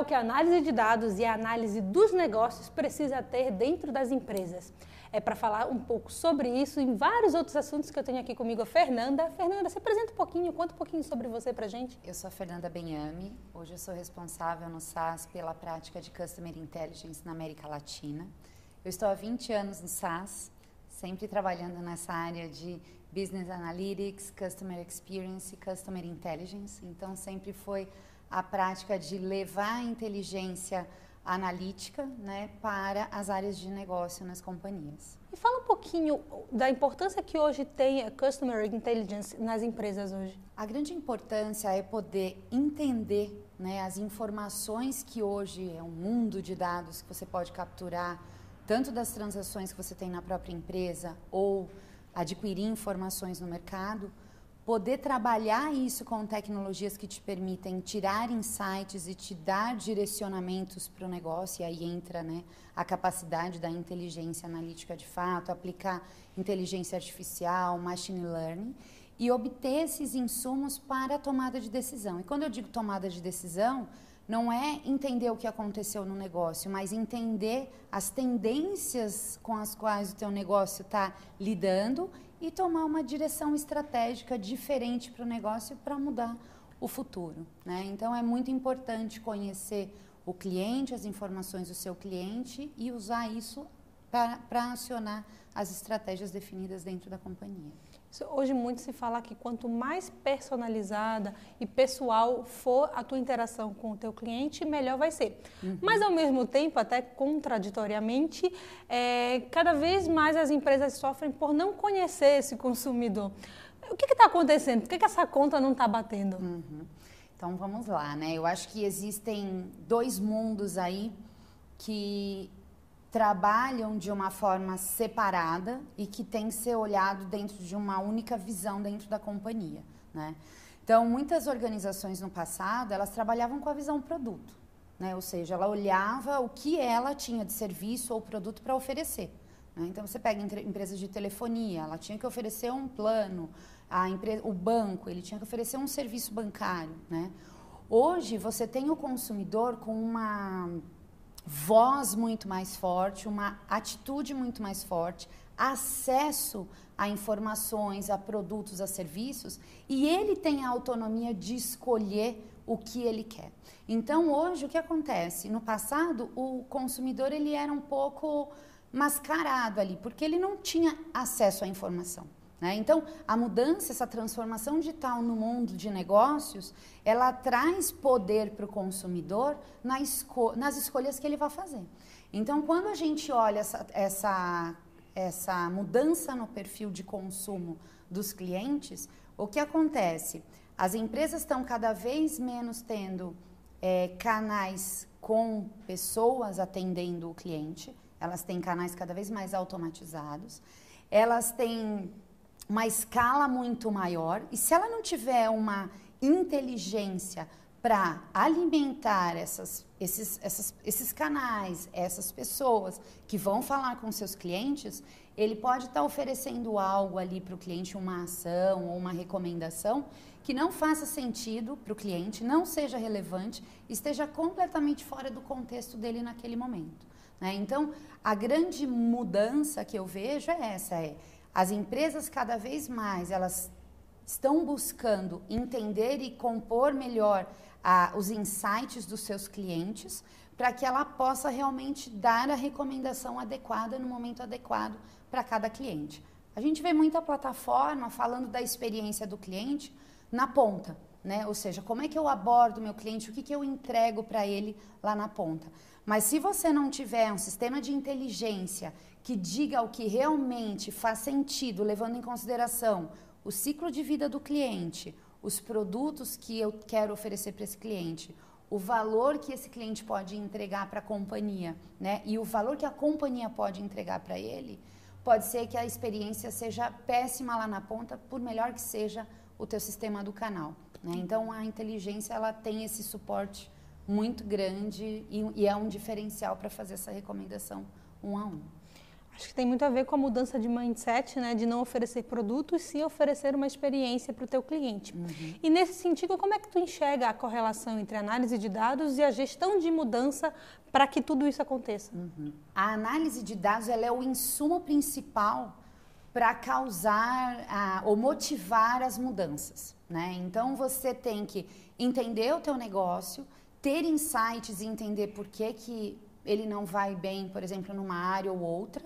o que a análise de dados e a análise dos negócios precisa ter dentro das empresas. É para falar um pouco sobre isso e vários outros assuntos que eu tenho aqui comigo a Fernanda. Fernanda, se apresenta um pouquinho, conta um pouquinho sobre você para gente. Eu sou a Fernanda Benhame, hoje eu sou responsável no SAS pela prática de Customer Intelligence na América Latina. Eu estou há 20 anos no SAS, sempre trabalhando nessa área de Business Analytics, Customer Experience e Customer Intelligence. Então, sempre foi a prática de levar a inteligência analítica né, para as áreas de negócio nas companhias. E fala um pouquinho da importância que hoje tem a Customer Intelligence nas empresas hoje. A grande importância é poder entender né, as informações que hoje é um mundo de dados que você pode capturar, tanto das transações que você tem na própria empresa ou adquirir informações no mercado, poder trabalhar isso com tecnologias que te permitem tirar insights e te dar direcionamentos para o negócio, e aí entra né, a capacidade da inteligência analítica de fato, aplicar inteligência artificial, machine learning, e obter esses insumos para a tomada de decisão. E quando eu digo tomada de decisão, não é entender o que aconteceu no negócio, mas entender as tendências com as quais o teu negócio está lidando e tomar uma direção estratégica diferente para o negócio para mudar o futuro. Né? Então é muito importante conhecer o cliente, as informações do seu cliente e usar isso para acionar as estratégias definidas dentro da companhia. Hoje muito se fala que quanto mais personalizada e pessoal for a tua interação com o teu cliente, melhor vai ser. Uhum. Mas ao mesmo tempo, até contraditoriamente, é, cada vez mais as empresas sofrem por não conhecer esse consumidor. O que está acontecendo? Por que, que, essa conta não está batendo? Uhum. Então vamos lá, né? Eu acho que existem dois mundos aí que trabalham de uma forma separada e que tem que ser olhado dentro de uma única visão dentro da companhia, né? Então, muitas organizações no passado, elas trabalhavam com a visão produto, né? Ou seja, ela olhava o que ela tinha de serviço ou produto para oferecer. Né? Então, você pega empresas de telefonia, ela tinha que oferecer um plano, a empresa, o banco, ele tinha que oferecer um serviço bancário, né? Hoje, você tem o consumidor com uma voz muito mais forte, uma atitude muito mais forte, acesso a informações, a produtos, a serviços, e ele tem a autonomia de escolher o que ele quer. Então, hoje o que acontece? No passado, o consumidor ele era um pouco mascarado ali, porque ele não tinha acesso à informação. Né? Então, a mudança, essa transformação digital no mundo de negócios, ela traz poder para o consumidor na esco nas escolhas que ele vai fazer. Então, quando a gente olha essa, essa, essa mudança no perfil de consumo dos clientes, o que acontece? As empresas estão cada vez menos tendo é, canais com pessoas atendendo o cliente, elas têm canais cada vez mais automatizados, elas têm uma escala muito maior e se ela não tiver uma inteligência para alimentar essas, esses, essas, esses canais, essas pessoas que vão falar com seus clientes, ele pode estar tá oferecendo algo ali para o cliente, uma ação ou uma recomendação que não faça sentido para o cliente, não seja relevante, esteja completamente fora do contexto dele naquele momento. Né? Então, a grande mudança que eu vejo é essa, é as empresas cada vez mais elas estão buscando entender e compor melhor ah, os insights dos seus clientes para que ela possa realmente dar a recomendação adequada no momento adequado para cada cliente. A gente vê muita plataforma falando da experiência do cliente na ponta, né? Ou seja, como é que eu abordo meu cliente, o que, que eu entrego para ele lá na ponta. Mas se você não tiver um sistema de inteligência que diga o que realmente faz sentido, levando em consideração o ciclo de vida do cliente, os produtos que eu quero oferecer para esse cliente, o valor que esse cliente pode entregar para a companhia, né? E o valor que a companhia pode entregar para ele, pode ser que a experiência seja péssima lá na ponta, por melhor que seja o teu sistema do canal, né? Então a inteligência ela tem esse suporte muito grande e, e é um diferencial para fazer essa recomendação um a um. Acho que tem muito a ver com a mudança de mindset, né? De não oferecer produtos, sim oferecer uma experiência para o teu cliente. Uhum. E nesse sentido, como é que tu enxerga a correlação entre a análise de dados e a gestão de mudança para que tudo isso aconteça? Uhum. A análise de dados ela é o insumo principal para causar a, ou motivar as mudanças, né? Então você tem que entender o teu negócio, ter insights e entender por que, que ele não vai bem, por exemplo, numa área ou outra,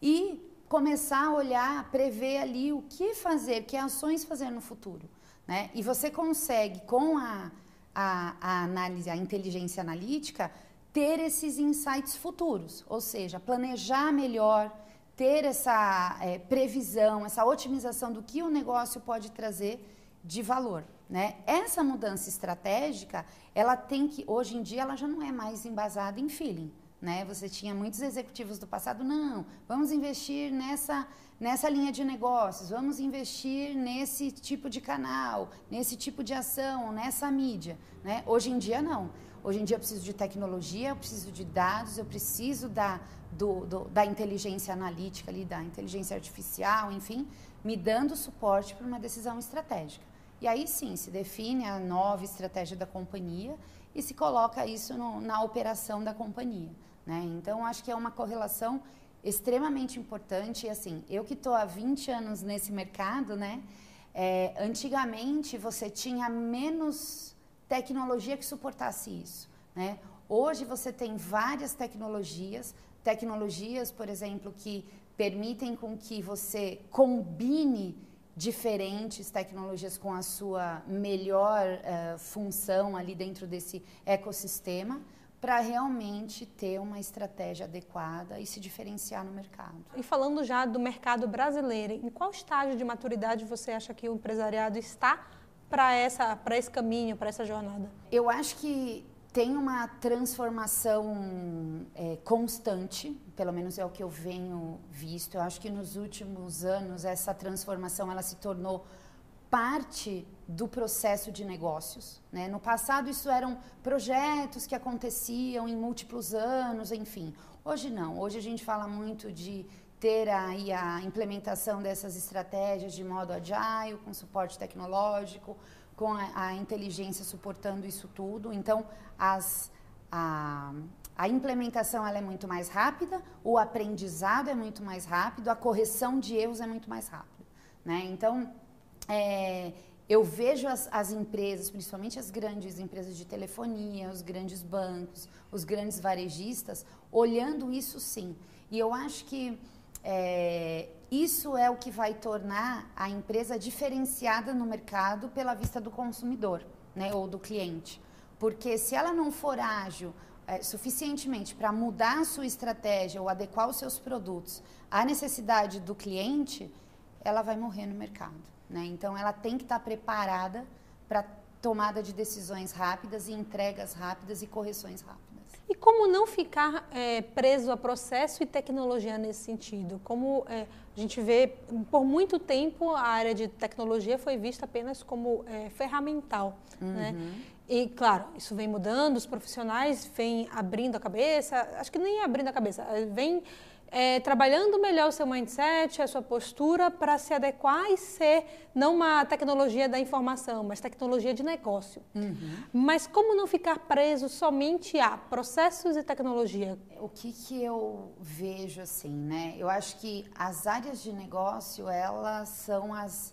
e começar a olhar, prever ali o que fazer, que ações fazer no futuro. Né? E você consegue, com a, a, a análise, a inteligência analítica, ter esses insights futuros, ou seja, planejar melhor, ter essa é, previsão, essa otimização do que o negócio pode trazer de valor. Né? Essa mudança estratégica, ela tem que, hoje em dia, ela já não é mais embasada em feeling. Né? Você tinha muitos executivos do passado, não, vamos investir nessa, nessa linha de negócios, vamos investir nesse tipo de canal, nesse tipo de ação, nessa mídia. Né? Hoje em dia, não. Hoje em dia eu preciso de tecnologia, eu preciso de dados, eu preciso da, do, do, da inteligência analítica, ali, da inteligência artificial, enfim, me dando suporte para uma decisão estratégica. E aí sim se define a nova estratégia da companhia e se coloca isso no, na operação da companhia. Né? Então, acho que é uma correlação extremamente importante. E assim, eu que estou há 20 anos nesse mercado, né? É, antigamente você tinha menos tecnologia que suportasse isso. Né? Hoje você tem várias tecnologias, tecnologias, por exemplo, que permitem com que você combine diferentes tecnologias com a sua melhor uh, função ali dentro desse ecossistema para realmente ter uma estratégia adequada e se diferenciar no mercado. E falando já do mercado brasileiro, em qual estágio de maturidade você acha que o empresariado está para essa para esse caminho, para essa jornada? Eu acho que tem uma transformação é, constante, pelo menos é o que eu venho visto. Eu acho que nos últimos anos essa transformação ela se tornou parte do processo de negócios. Né? No passado isso eram projetos que aconteciam em múltiplos anos, enfim. Hoje não. Hoje a gente fala muito de ter aí a implementação dessas estratégias de modo agile, com suporte tecnológico, com a, a inteligência suportando isso tudo. Então, as, a, a implementação ela é muito mais rápida, o aprendizado é muito mais rápido, a correção de erros é muito mais rápida. Né? Então, é, eu vejo as, as, empresas, principalmente as grandes empresas de telefonia, os grandes bancos, os grandes varejistas, olhando isso sim. E eu acho que é, isso é o que vai tornar a empresa diferenciada no mercado pela vista do consumidor, né, ou do cliente. Porque se ela não for ágil é, suficientemente para mudar a sua estratégia ou adequar os seus produtos à necessidade do cliente, ela vai morrer no mercado. Né? Então, ela tem que estar tá preparada para tomada de decisões rápidas e entregas rápidas e correções rápidas. E como não ficar é, preso a processo e tecnologia nesse sentido? Como é, a gente vê, por muito tempo, a área de tecnologia foi vista apenas como é, ferramental. Né? Uhum. Né? E, claro, isso vem mudando, os profissionais vêm abrindo a cabeça, acho que nem abrindo a cabeça, vem é, trabalhando melhor o seu mindset, a sua postura para se adequar e ser não uma tecnologia da informação, mas tecnologia de negócio. Uhum. Mas como não ficar preso somente a processos e tecnologia? O que, que eu vejo assim, né? Eu acho que as áreas de negócio elas são as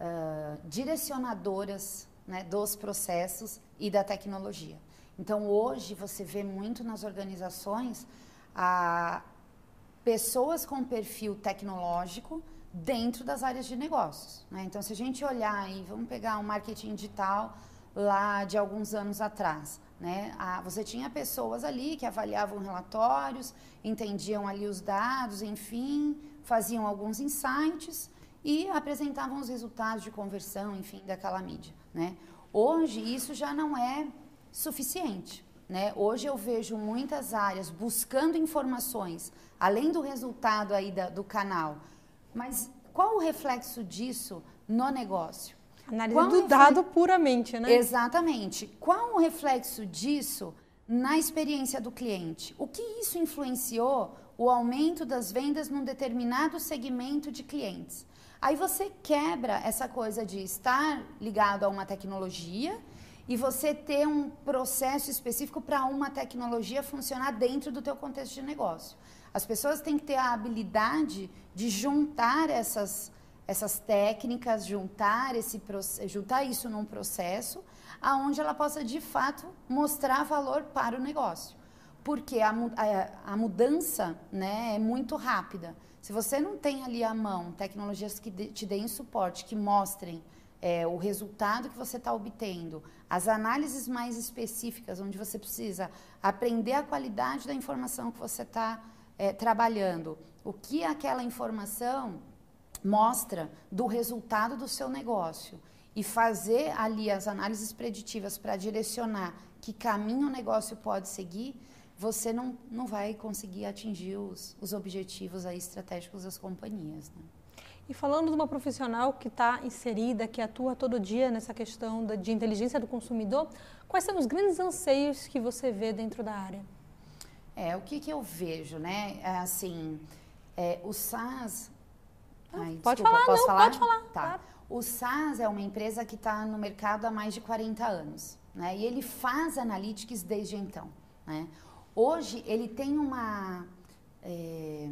uh, direcionadoras né, dos processos e da tecnologia. Então hoje você vê muito nas organizações a pessoas com perfil tecnológico dentro das áreas de negócios. Né? Então, se a gente olhar aí, vamos pegar um marketing digital lá de alguns anos atrás. Né? Ah, você tinha pessoas ali que avaliavam relatórios, entendiam ali os dados, enfim, faziam alguns insights e apresentavam os resultados de conversão, enfim, daquela mídia. Né? Hoje, isso já não é suficiente. Né? Hoje eu vejo muitas áreas buscando informações, além do resultado aí da, do canal. Mas qual o reflexo disso no negócio? Análise qual do dado puramente, né? Exatamente. Qual o reflexo disso na experiência do cliente. O que isso influenciou o aumento das vendas num determinado segmento de clientes? Aí você quebra essa coisa de estar ligado a uma tecnologia e você ter um processo específico para uma tecnologia funcionar dentro do teu contexto de negócio. As pessoas têm que ter a habilidade de juntar essas, essas técnicas, juntar, esse, juntar isso num processo aonde ela possa de fato mostrar valor para o negócio. Porque a, a, a mudança né, é muito rápida. Se você não tem ali à mão tecnologias que de, te deem suporte, que mostrem é, o resultado que você está obtendo, as análises mais específicas, onde você precisa aprender a qualidade da informação que você está é, trabalhando, o que aquela informação mostra do resultado do seu negócio e fazer ali as análises preditivas para direcionar que caminho o negócio pode seguir, você não, não vai conseguir atingir os, os objetivos aí estratégicos das companhias. Né? E falando de uma profissional que está inserida, que atua todo dia nessa questão de inteligência do consumidor, quais são os grandes anseios que você vê dentro da área? É, o que, que eu vejo, né? É, assim, é, o SaaS... Ai, pode desculpa, falar, não, falar? pode falar. Tá. Claro. O SaaS é uma empresa que está no mercado há mais de 40 anos, né? E ele faz analytics desde então, né? Hoje ele tem uma é,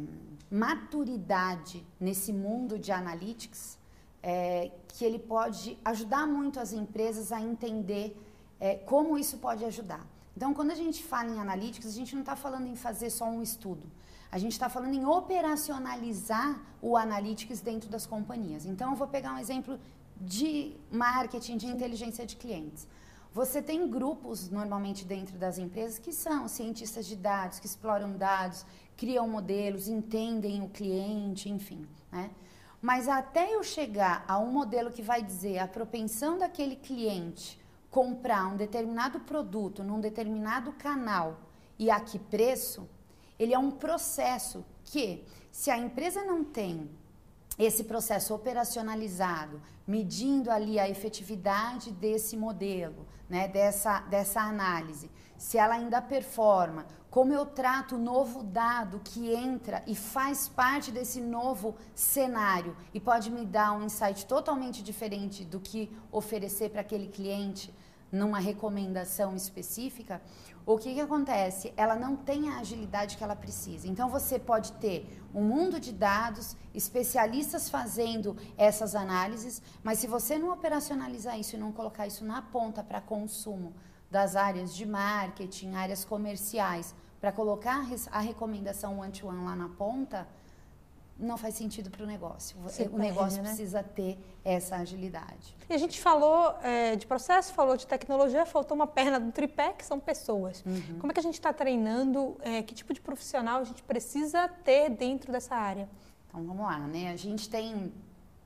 maturidade nesse mundo de analytics é, que ele pode ajudar muito as empresas a entender é, como isso pode ajudar. Então, quando a gente fala em analytics, a gente não está falando em fazer só um estudo. A gente está falando em operacionalizar o analytics dentro das companhias. Então, eu vou pegar um exemplo de marketing, de inteligência de clientes. Você tem grupos normalmente dentro das empresas que são cientistas de dados, que exploram dados, criam modelos, entendem o cliente, enfim. Né? Mas até eu chegar a um modelo que vai dizer a propensão daquele cliente comprar um determinado produto num determinado canal e a que preço, ele é um processo que, se a empresa não tem esse processo operacionalizado, medindo ali a efetividade desse modelo, né, dessa, dessa análise, se ela ainda performa, como eu trato o novo dado que entra e faz parte desse novo cenário e pode me dar um insight totalmente diferente do que oferecer para aquele cliente numa recomendação específica, o que, que acontece? Ela não tem a agilidade que ela precisa. Então você pode ter um mundo de dados, especialistas fazendo essas análises, mas se você não operacionalizar isso e não colocar isso na ponta para consumo das áreas de marketing, áreas comerciais, para colocar a recomendação one-to-one -one lá na ponta, não faz sentido para o negócio. Você o perde, negócio né? precisa ter essa agilidade. E a gente falou é, de processo, falou de tecnologia, faltou uma perna do tripé, que são pessoas. Uhum. Como é que a gente está treinando? É, que tipo de profissional a gente precisa ter dentro dessa área? Então vamos lá, né? A gente tem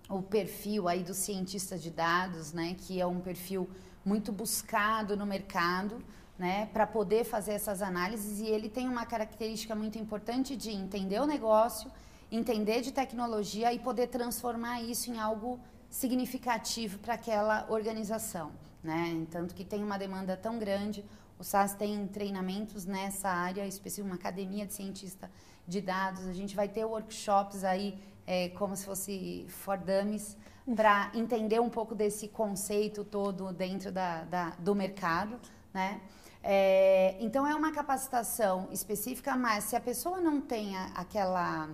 o perfil aí do cientista de dados, né? Que é um perfil muito buscado no mercado. Né, para poder fazer essas análises e ele tem uma característica muito importante de entender o negócio, entender de tecnologia e poder transformar isso em algo significativo para aquela organização, né? Tanto que tem uma demanda tão grande, o SAS tem treinamentos nessa área específica, uma academia de cientista de dados, a gente vai ter workshops aí é, como se fosse for dummies para entender um pouco desse conceito todo dentro da, da do mercado, né? É, então é uma capacitação específica, mas se a pessoa não tem aquela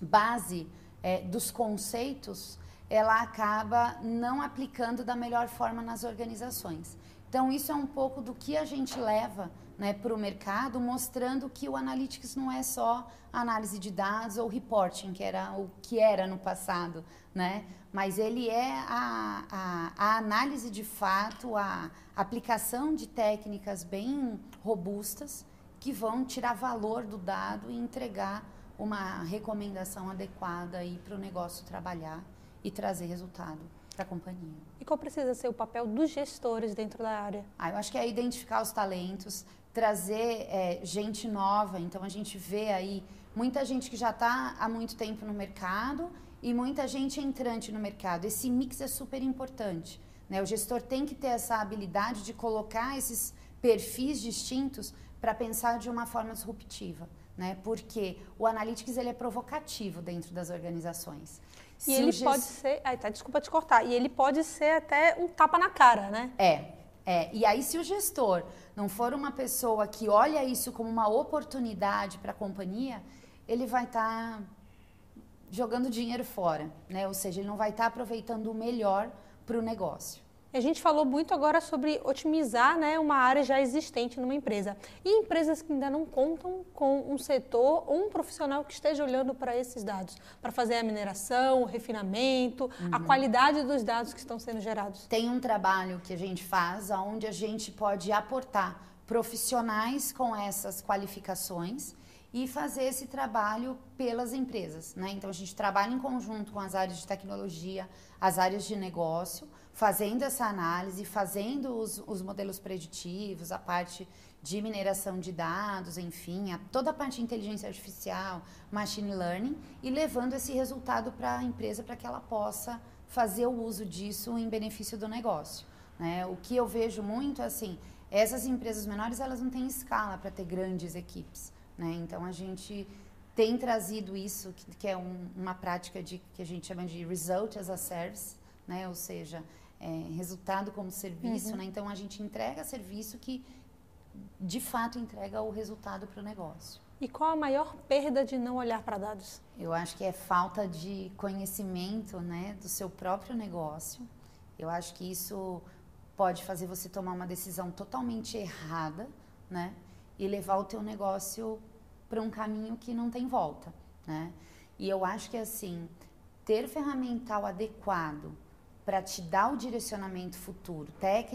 base é, dos conceitos, ela acaba não aplicando da melhor forma nas organizações. Então, isso é um pouco do que a gente leva né, para o mercado, mostrando que o Analytics não é só análise de dados ou reporting, que era o que era no passado, né? mas ele é a, a, a análise de fato, a aplicação de técnicas bem robustas que vão tirar valor do dado e entregar uma recomendação adequada para o negócio trabalhar e trazer resultado para a companhia. E qual precisa ser o papel dos gestores dentro da área? Ah, eu acho que é identificar os talentos, trazer é, gente nova. Então a gente vê aí muita gente que já está há muito tempo no mercado e muita gente entrante no mercado. Esse mix é super importante. Né? O gestor tem que ter essa habilidade de colocar esses perfis distintos para pensar de uma forma disruptiva, né? Porque o analytics ele é provocativo dentro das organizações. E Se ele pode ser, ai, tá, desculpa te cortar, e ele pode ser até um tapa na cara, né? É, é. E aí se o gestor não for uma pessoa que olha isso como uma oportunidade para a companhia, ele vai estar tá jogando dinheiro fora, né? Ou seja, ele não vai estar tá aproveitando o melhor para o negócio. A gente falou muito agora sobre otimizar né, uma área já existente numa empresa. E empresas que ainda não contam com um setor ou um profissional que esteja olhando para esses dados, para fazer a mineração, o refinamento, uhum. a qualidade dos dados que estão sendo gerados. Tem um trabalho que a gente faz onde a gente pode aportar profissionais com essas qualificações e fazer esse trabalho pelas empresas. Né? Então, a gente trabalha em conjunto com as áreas de tecnologia, as áreas de negócio, fazendo essa análise, fazendo os, os modelos preditivos, a parte de mineração de dados, enfim, a, toda a parte de inteligência artificial, machine learning, e levando esse resultado para a empresa para que ela possa fazer o uso disso em benefício do negócio. Né? O que eu vejo muito assim, essas empresas menores elas não têm escala para ter grandes equipes. Né? Então a gente tem trazido isso, que, que é um, uma prática de, que a gente chama de result as a service, né? ou seja, é, resultado como serviço, uhum. né? Então a gente entrega serviço que de fato entrega o resultado para o negócio. E qual a maior perda de não olhar para dados? Eu acho que é falta de conhecimento, né, do seu próprio negócio. Eu acho que isso pode fazer você tomar uma decisão totalmente errada, né, e levar o teu negócio para um caminho que não tem volta, né? E eu acho que assim, ter ferramental adequado para te dar o direcionamento futuro. Tec,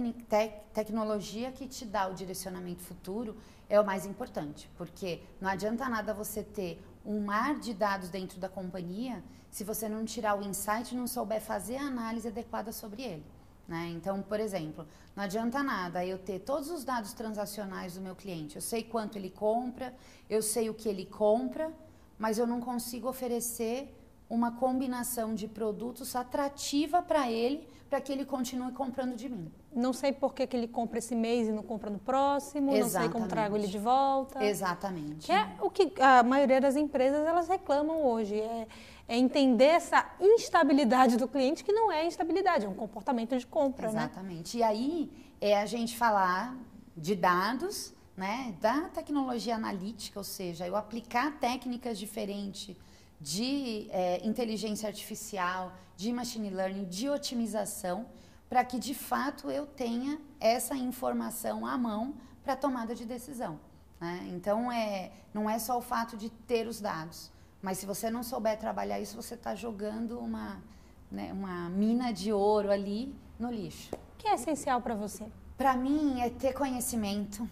tecnologia que te dá o direcionamento futuro é o mais importante, porque não adianta nada você ter um mar de dados dentro da companhia se você não tirar o insight e não souber fazer a análise adequada sobre ele. Né? Então, por exemplo, não adianta nada eu ter todos os dados transacionais do meu cliente. Eu sei quanto ele compra, eu sei o que ele compra, mas eu não consigo oferecer uma combinação de produtos atrativa para ele, para que ele continue comprando de mim. Não sei por que, que ele compra esse mês e não compra no próximo, Exatamente. não sei como trago ele de volta. Exatamente. Que é o que a maioria das empresas elas reclamam hoje, é, é entender essa instabilidade do cliente, que não é instabilidade, é um comportamento de compra, né? Exatamente. Né? E aí é a gente falar de dados, né, da tecnologia analítica, ou seja, eu aplicar técnicas diferentes de é, inteligência artificial, de machine learning, de otimização, para que de fato eu tenha essa informação à mão para tomada de decisão. Né? Então, é, não é só o fato de ter os dados, mas se você não souber trabalhar isso, você está jogando uma, né, uma mina de ouro ali no lixo. O que é essencial para você? Para mim, é ter conhecimento,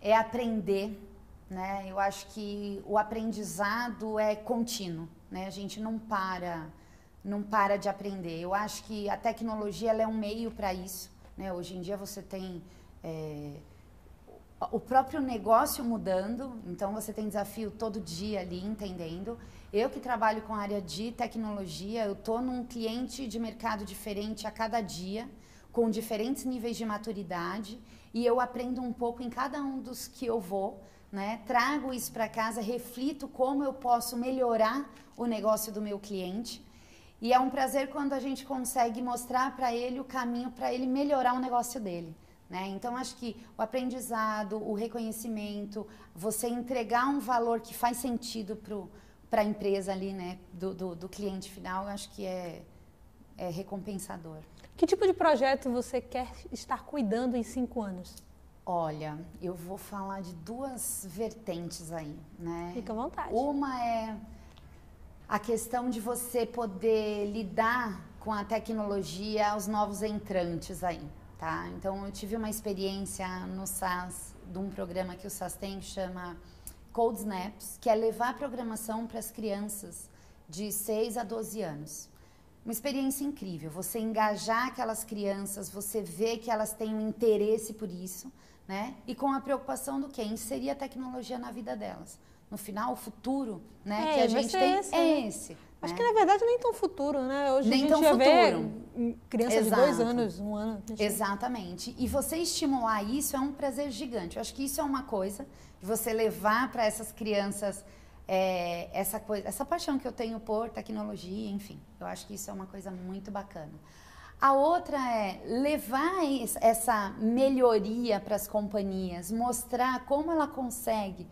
é aprender né? Eu acho que o aprendizado é contínuo, né? A gente não para, não para de aprender. Eu acho que a tecnologia é um meio para isso, né? Hoje em dia você tem é, o próprio negócio mudando, então você tem desafio todo dia ali entendendo. Eu que trabalho com a área de tecnologia, eu estou num cliente de mercado diferente a cada dia, com diferentes níveis de maturidade, e eu aprendo um pouco em cada um dos que eu vou né? Trago isso para casa, reflito como eu posso melhorar o negócio do meu cliente. E é um prazer quando a gente consegue mostrar para ele o caminho para ele melhorar o negócio dele. Né? Então, acho que o aprendizado, o reconhecimento, você entregar um valor que faz sentido para a empresa ali, né? Do, do, do, cliente final, acho que é, é recompensador. Que tipo de projeto você quer estar cuidando em cinco anos? Olha, eu vou falar de duas vertentes aí, né? Fica à vontade. Uma é a questão de você poder lidar com a tecnologia, os novos entrantes aí, tá? Então, eu tive uma experiência no SAS, de um programa que o SAS tem, que chama Code Snaps, que é levar a programação para as crianças de 6 a 12 anos. Uma experiência incrível, você engajar aquelas crianças, você vê que elas têm um interesse por isso, né? E com a preocupação do quê? Inserir a tecnologia na vida delas. No final, o futuro, né, É, que a gente tem esse, é né? esse. Acho né? que na verdade nem tão futuro, né? Hoje Nem a gente tão já vê futuro. hum, criança de dois Exato. anos, um ano. Exatamente. E você estimular isso é um prazer gigante. Eu acho que isso é uma coisa de você levar para essas crianças é, essa coisa, essa paixão que eu tenho por tecnologia, enfim. Eu acho que isso é uma coisa muito bacana. A outra é levar es- essa melhoria para as companhias, mostrar como ela consegue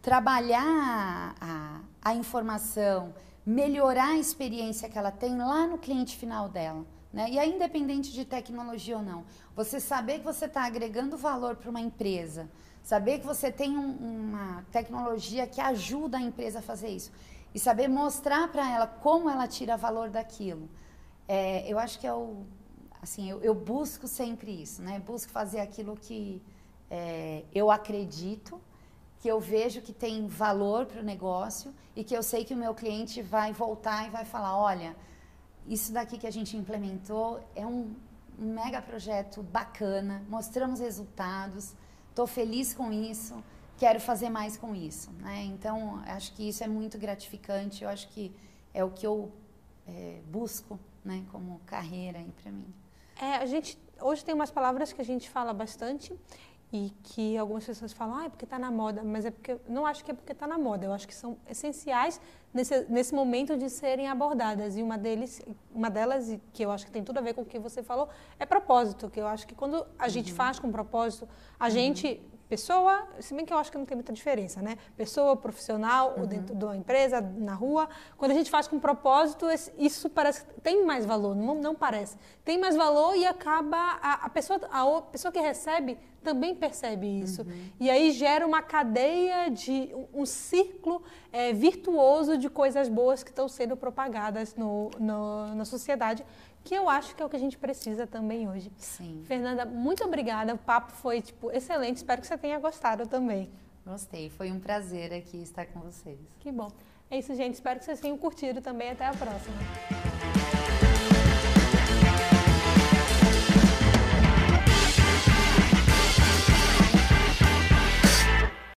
trabalhar a, a informação, melhorar a experiência que ela tem lá no cliente final dela. Né? E aí, independente de tecnologia ou não, você saber que você está agregando valor para uma empresa, saber que você tem um- uma tecnologia que ajuda a empresa a fazer isso e saber mostrar para ela como ela tira valor daquilo. É, eu acho que é o. Assim, eu, eu busco sempre isso, né? Busco fazer aquilo que é, eu acredito, que eu vejo que tem valor para o negócio e que eu sei que o meu cliente vai voltar e vai falar: olha, isso daqui que a gente implementou é um mega projeto bacana, mostramos resultados, estou feliz com isso, quero fazer mais com isso. Né? Então, acho que isso é muito gratificante, eu acho que é o que eu é, busco né, como carreira aí para mim. É, a gente hoje tem umas palavras que a gente fala bastante e que algumas pessoas falam, ah, é porque está na moda, mas é porque não acho que é porque está na moda. Eu acho que são essenciais nesse, nesse momento de serem abordadas. E uma deles, uma delas, e que eu acho que tem tudo a ver com o que você falou, é propósito. Que eu acho que quando a gente faz com propósito, a gente pessoa, se bem que eu acho que não tem muita diferença, né? Pessoa, profissional, ou dentro de uma empresa, na rua. Quando a gente faz com propósito, isso parece que tem mais valor, não, não parece. Tem mais valor e acaba a, a pessoa, a o- pessoa que recebe também percebe isso. E aí gera uma cadeia de um, um círculo eh, virtuoso de coisas boas que estão sendo propagadas no, no- na sociedade, que eu acho que é o que a gente precisa também hoje. Sim, Fernanda, muito obrigada. O papo foi tipo excelente. Espero que você tenha gostado também. gostei. Foi um prazer aqui estar com vocês. Que bom. É isso, gente. Espero que vocês tenham curtido também. Até a próxima.